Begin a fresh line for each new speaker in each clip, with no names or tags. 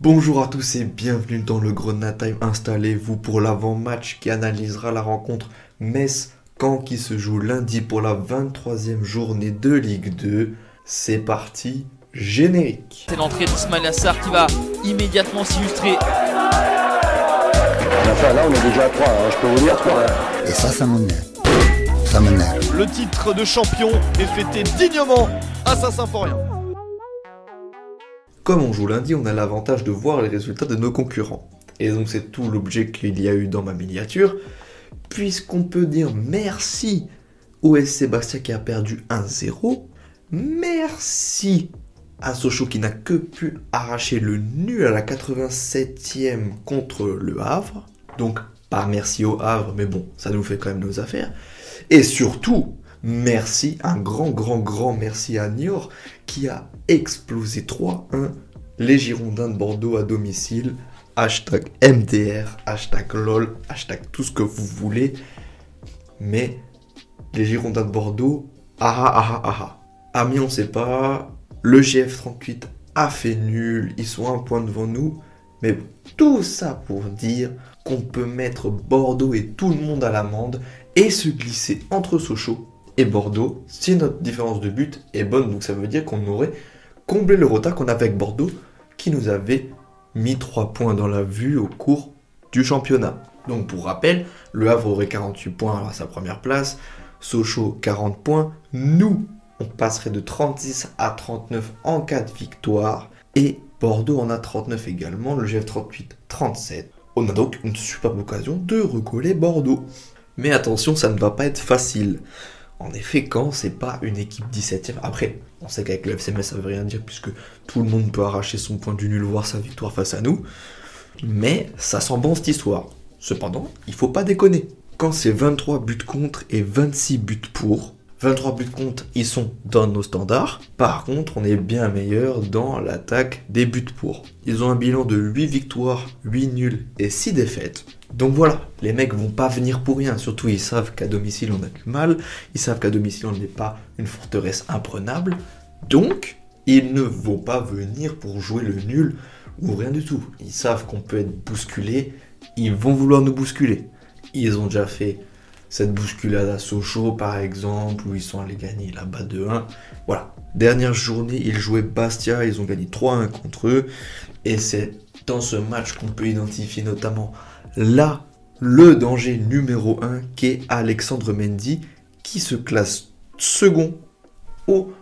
Bonjour à tous et bienvenue dans le Grenade Time. Installez-vous pour l'avant-match qui analysera la rencontre Metz-Caen qui se joue lundi pour la 23e journée de Ligue 2. C'est parti, générique.
C'est l'entrée d'Ismail Assar qui va immédiatement s'illustrer.
Enfin, là, on est déjà à 3, hein, je peux vous dire 3.
Et ça, ça m'énerve. Ça m'énerve.
Le titre de champion est fêté dignement à Saint-Symphorien.
Comme on joue lundi, on a l'avantage de voir les résultats de nos concurrents. Et donc c'est tout l'objet qu'il y a eu dans ma miniature, puisqu'on peut dire merci au SC Bastia qui a perdu 1-0, merci à Sochaux qui n'a que pu arracher le nul à la 87e contre le Havre, donc pas merci au Havre, mais bon, ça nous fait quand même nos affaires, et surtout, merci, un grand, grand, grand merci à Niort qui a explosé 3-1 les Girondins de Bordeaux à domicile. Hashtag MDR, hashtag LOL, hashtag tout ce que vous voulez. Mais les Girondins de Bordeaux, ah ah ah ah ah. Amiens, on sait pas. Le GF38 a fait nul. Ils sont un point devant nous. Mais tout ça pour dire qu'on peut mettre Bordeaux et tout le monde à l'amende et se glisser entre Sochaux et Bordeaux si notre différence de but est bonne. Donc ça veut dire qu'on aurait comblé le retard qu'on avait avec Bordeaux qui nous avait mis 3 points dans la vue au cours du championnat. Donc pour rappel, le Havre aurait 48 points à sa première place, Sochaux 40 points, nous on passerait de 36 à 39 en cas de victoire et Bordeaux en a 39 également, le GF38 37. On a donc une superbe occasion de recoller Bordeaux. Mais attention, ça ne va pas être facile. En effet, quand c'est pas une équipe 17ème, après, on sait qu'avec le FCMS ça veut rien dire puisque tout le monde peut arracher son point du nul, voir sa victoire face à nous. Mais ça sent bon cette histoire. Cependant, il faut pas déconner. Quand c'est 23 buts contre et 26 buts pour, 23 buts contre, ils sont dans nos standards. Par contre, on est bien meilleur dans l'attaque des buts pour. Ils ont un bilan de 8 victoires, 8 nuls et 6 défaites. Donc voilà, les mecs vont pas venir pour rien. Surtout, ils savent qu'à domicile, on a du mal. Ils savent qu'à domicile, on n'est pas une forteresse imprenable. Donc, ils ne vont pas venir pour jouer le nul ou rien du tout. Ils savent qu'on peut être bousculé. Ils vont vouloir nous bousculer. Ils ont déjà fait cette bousculade à Sochaux, par exemple, où ils sont allés gagner là-bas 2-1. Voilà. Dernière journée, ils jouaient Bastia. Ils ont gagné 3-1 contre eux. Et c'est dans ce match qu'on peut identifier notamment là le danger numéro 1 qu'est Alexandre Mendy qui se classe second au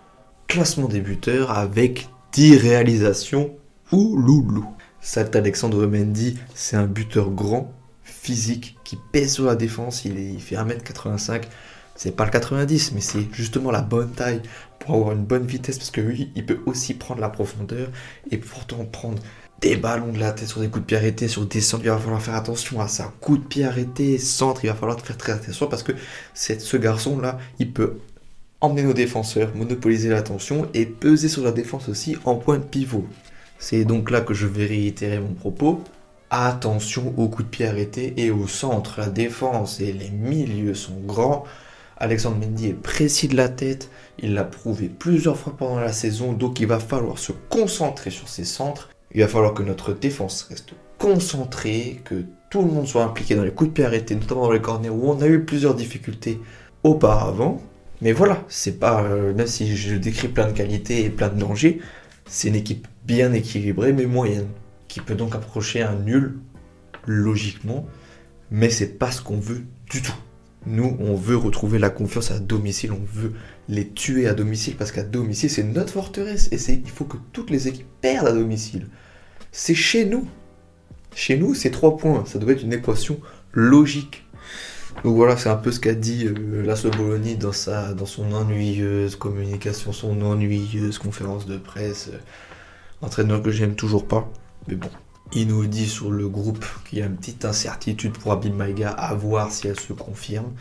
classement des buteurs avec 10 réalisations ou loulou. Cet Alexandre Mendy, c'est un buteur grand, physique, qui pèse sur la défense, il, fait 1m85, c'est pas le 90, mais c'est justement la bonne taille pour avoir une bonne vitesse, parce que lui, il peut aussi prendre la profondeur, et pourtant prendre des ballons de la tête sur des coups de pied arrêtés, sur des centres, il va falloir faire attention à ça. Coup de pied arrêté, centre, il va falloir faire très attention parce que ce garçon-là, il peut emmener nos défenseurs, monopoliser l'attention et peser sur la défense aussi en point de pivot. C'est donc là que je vais réitérer mon propos. Attention aux coups de pied arrêtés et au centre. La défense et les milieux sont grands. Alexandre Mendy est précis de la tête. Il l'a prouvé plusieurs fois pendant la saison. Donc il va falloir se concentrer sur ses centres il va falloir que notre défense reste concentrée, que tout le monde soit impliqué dans les coups de pied arrêtés, notamment dans les corners où on a eu plusieurs difficultés auparavant. Mais voilà, c'est pas, euh, même si je décris plein de qualités et plein de dangers, c'est une équipe bien équilibrée mais moyenne, qui peut donc approcher un nul, logiquement, mais c'est pas ce qu'on veut du tout. Nous, on veut retrouver la confiance à domicile, on veut les tuer à domicile parce qu'à domicile, c'est notre forteresse et il faut que toutes les équipes perdent à domicile c'est chez nous. Chez nous, c'est trois points. Ça doit être une équation logique. Donc voilà, c'est un peu ce qu'a dit euh, Laszlo Bologna dans, sa, son ennuyeuse communication, son ennuyeuse conférence de presse. Euh, entraîneur que j'aime toujours pas. Mais bon, il nous dit sur le groupe qu'il y a une petite incertitude pour Abim Maïga à voir si elle se confirme.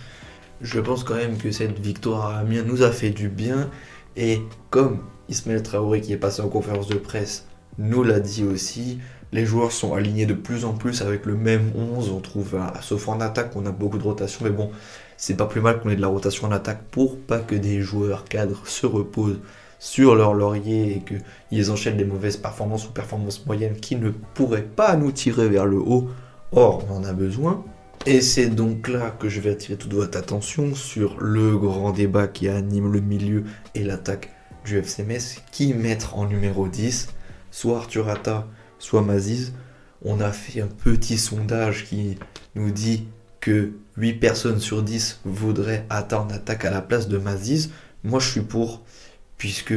Je pense quand même que cette victoire à Amiens nous a fait du bien. Et comme Ismaël Traoré qui est passé en conférence de presse nous l'a dit aussi. Les joueurs sont alignés de plus en plus avec le même 11. On trouve, sauf en attaque, on a beaucoup de rotation. Mais bon, c'est pas plus mal qu'on ait de la rotation en attaque pour pas que des joueurs cadres se reposent sur leur laurier et qu'ils enchaînent des mauvaises performances ou performances moyennes qui ne pourraient pas nous tirer vers le haut. Or, on en a besoin. Et c'est donc là que je vais attirer toute votre attention sur le grand débat qui anime le milieu et l'attaque du FCMS. Qui mettre en numéro 10 Soit Arthur Atta, soit Maziz. On a fait un petit sondage qui nous dit que 8 personnes sur 10 voudraient Atta en attaque à la place de Maziz. Moi, je suis pour, puisque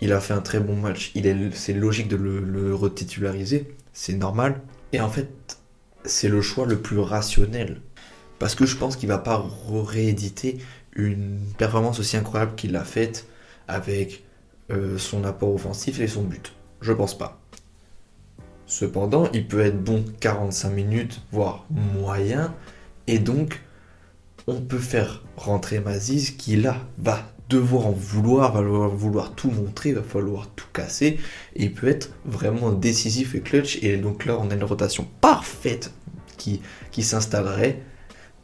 il a fait un très bon match. C'est logique de le, retitulariser, c'est normal. Et en fait, c'est le choix le plus rationnel. Parce que je pense qu'il va pas rééditer une performance aussi incroyable qu'il a faite avec euh, son apport offensif et son but. Je pense pas. Cependant, il peut être bon 45 minutes, voire moyen, et donc on peut faire rentrer Maziz qui là va devoir en vouloir, va vouloir tout montrer, va falloir tout casser, et il peut être vraiment décisif et clutch, et donc là on a une rotation parfaite qui, qui s'installerait.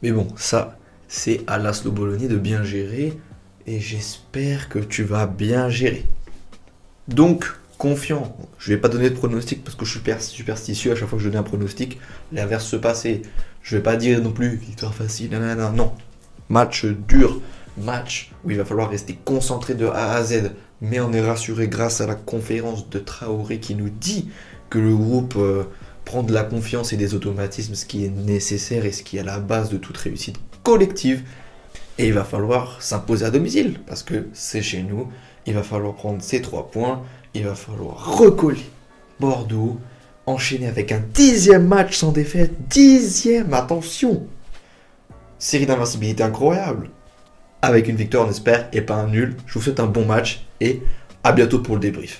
Mais bon, ça, c'est à Laszlo Bologna de bien gérer, et j'espère que tu vas bien gérer. Donc, confiant, je vais pas donner de pronostic parce que je suis superstitieux à chaque fois que je donne un pronostic, l'inverse se passer. Je vais pas dire non plus victoire facile, non. Match dur, match où il va falloir rester concentré de A à Z, mais on est rassuré grâce à la conférence de Traoré qui nous dit que le groupe euh, prend de la confiance et des automatismes, ce qui est nécessaire et ce qui est à la base de toute réussite collective. Et il va falloir s'imposer à domicile, parce que c'est chez nous. Il va falloir prendre ces trois points. Il va falloir recoller Bordeaux, enchaîner avec un dixième match sans défaite. Dixième, attention Série d'invincibilité incroyable. Avec une victoire, on espère, et pas un nul. Je vous souhaite un bon match et à bientôt pour le débrief.